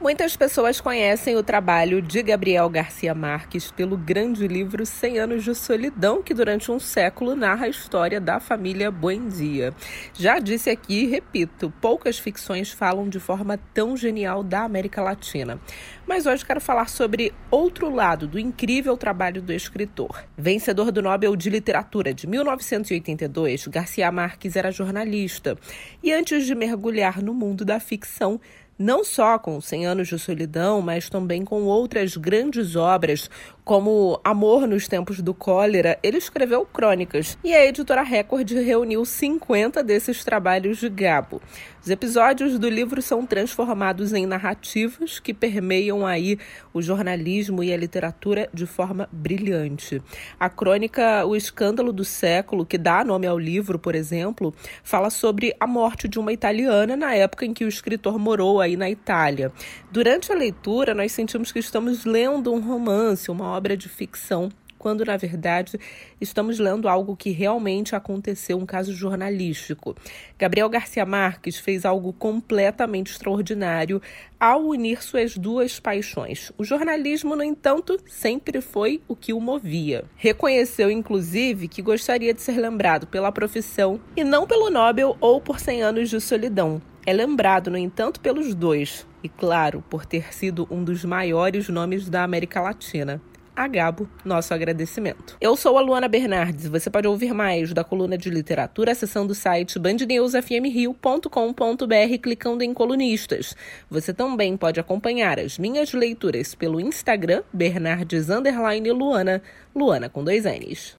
Muitas pessoas conhecem o trabalho de Gabriel Garcia Marques pelo grande livro Cem Anos de Solidão, que durante um século narra a história da família Buendia. Já disse aqui e repito, poucas ficções falam de forma tão genial da América Latina. Mas hoje quero falar sobre outro lado do incrível trabalho do escritor. Vencedor do Nobel de Literatura de 1982, Garcia Marques era jornalista e antes de mergulhar no mundo da ficção, não só com Cem Anos de Solidão, mas também com outras grandes obras, como Amor nos Tempos do Cólera, ele escreveu crônicas e a editora Record reuniu 50 desses trabalhos de Gabo. Os episódios do livro são transformados em narrativas que permeiam aí o jornalismo e a literatura de forma brilhante. A crônica O Escândalo do Século, que dá nome ao livro, por exemplo, fala sobre a morte de uma italiana na época em que o escritor morou aí na Itália. Durante a leitura, nós sentimos que estamos lendo um romance, uma obra de ficção quando na verdade estamos lendo algo que realmente aconteceu, um caso jornalístico. Gabriel Garcia Marques fez algo completamente extraordinário ao unir suas duas paixões. O jornalismo, no entanto, sempre foi o que o movia. Reconheceu, inclusive, que gostaria de ser lembrado pela profissão e não pelo Nobel ou por 100 anos de solidão. É lembrado, no entanto, pelos dois, e claro, por ter sido um dos maiores nomes da América Latina a Gabo nosso agradecimento. Eu sou a Luana Bernardes você pode ouvir mais da coluna de literatura acessando o site bandnewsfmrio.com.br clicando em colunistas. Você também pode acompanhar as minhas leituras pelo Instagram Bernardes Luana, Luana com dois N's.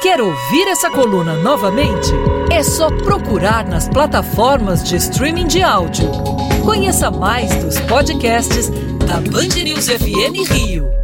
Quer ouvir essa coluna novamente? É só procurar nas plataformas de streaming de áudio. Conheça mais dos podcasts da Band News FM Rio.